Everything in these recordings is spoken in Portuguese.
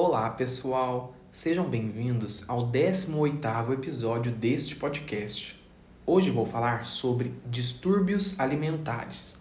Olá, pessoal! Sejam bem-vindos ao 18º episódio deste podcast. Hoje vou falar sobre distúrbios alimentares.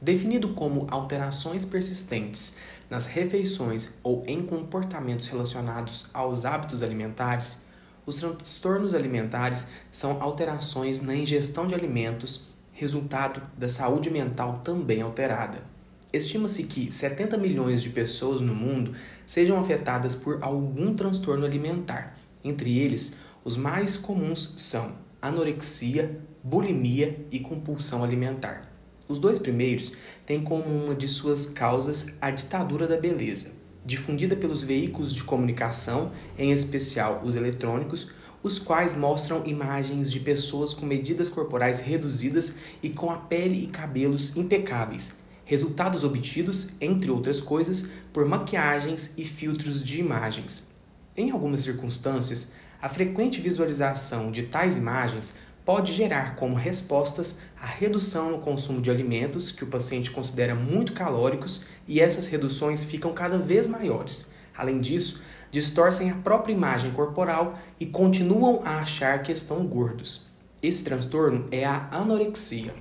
Definido como alterações persistentes nas refeições ou em comportamentos relacionados aos hábitos alimentares, os transtornos alimentares são alterações na ingestão de alimentos, resultado da saúde mental também alterada. Estima-se que 70 milhões de pessoas no mundo sejam afetadas por algum transtorno alimentar. Entre eles, os mais comuns são anorexia, bulimia e compulsão alimentar. Os dois primeiros têm como uma de suas causas a ditadura da beleza, difundida pelos veículos de comunicação, em especial os eletrônicos, os quais mostram imagens de pessoas com medidas corporais reduzidas e com a pele e cabelos impecáveis, resultados obtidos, entre outras coisas, por maquiagens e filtros de imagens. Em algumas circunstâncias, a frequente visualização de tais imagens pode gerar como respostas a redução no consumo de alimentos que o paciente considera muito calóricos e essas reduções ficam cada vez maiores. Além disso, distorcem a própria imagem corporal e continuam a achar que estão gordos. Esse transtorno é a anorexia.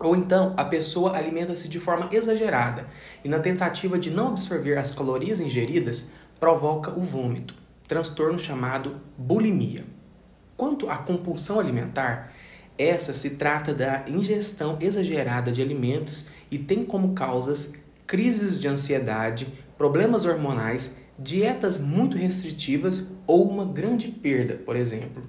Ou então, a pessoa alimenta-se de forma exagerada e, na tentativa de não absorver as calorias ingeridas, provoca o vômito, transtorno chamado bulimia. Quanto à compulsão alimentar, essa se trata da ingestão exagerada de alimentos e tem como causas crises de ansiedade, problemas hormonais, dietas muito restritivas ou uma grande perda, por exemplo.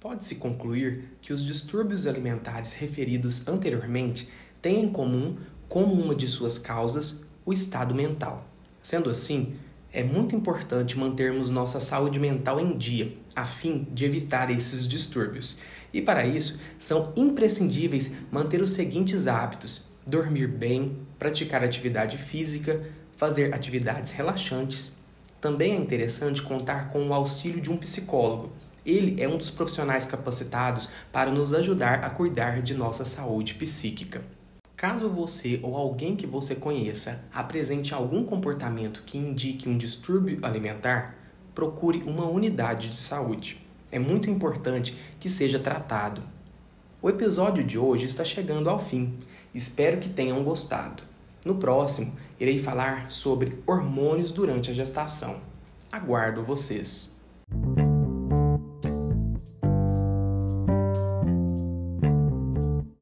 Pode-se concluir que os distúrbios alimentares referidos anteriormente têm em comum, como uma de suas causas, o estado mental. Sendo assim, é muito importante mantermos nossa saúde mental em dia, a fim de evitar esses distúrbios. E para isso, são imprescindíveis manter os seguintes hábitos: dormir bem, praticar atividade física, fazer atividades relaxantes. Também é interessante contar com o auxílio de um psicólogo. Ele é um dos profissionais capacitados para nos ajudar a cuidar de nossa saúde psíquica. Caso você ou alguém que você conheça apresente algum comportamento que indique um distúrbio alimentar, procure uma unidade de saúde. É muito importante que seja tratado. O episódio de hoje está chegando ao fim. Espero que tenham gostado. No próximo, irei falar sobre hormônios durante a gestação. Aguardo vocês.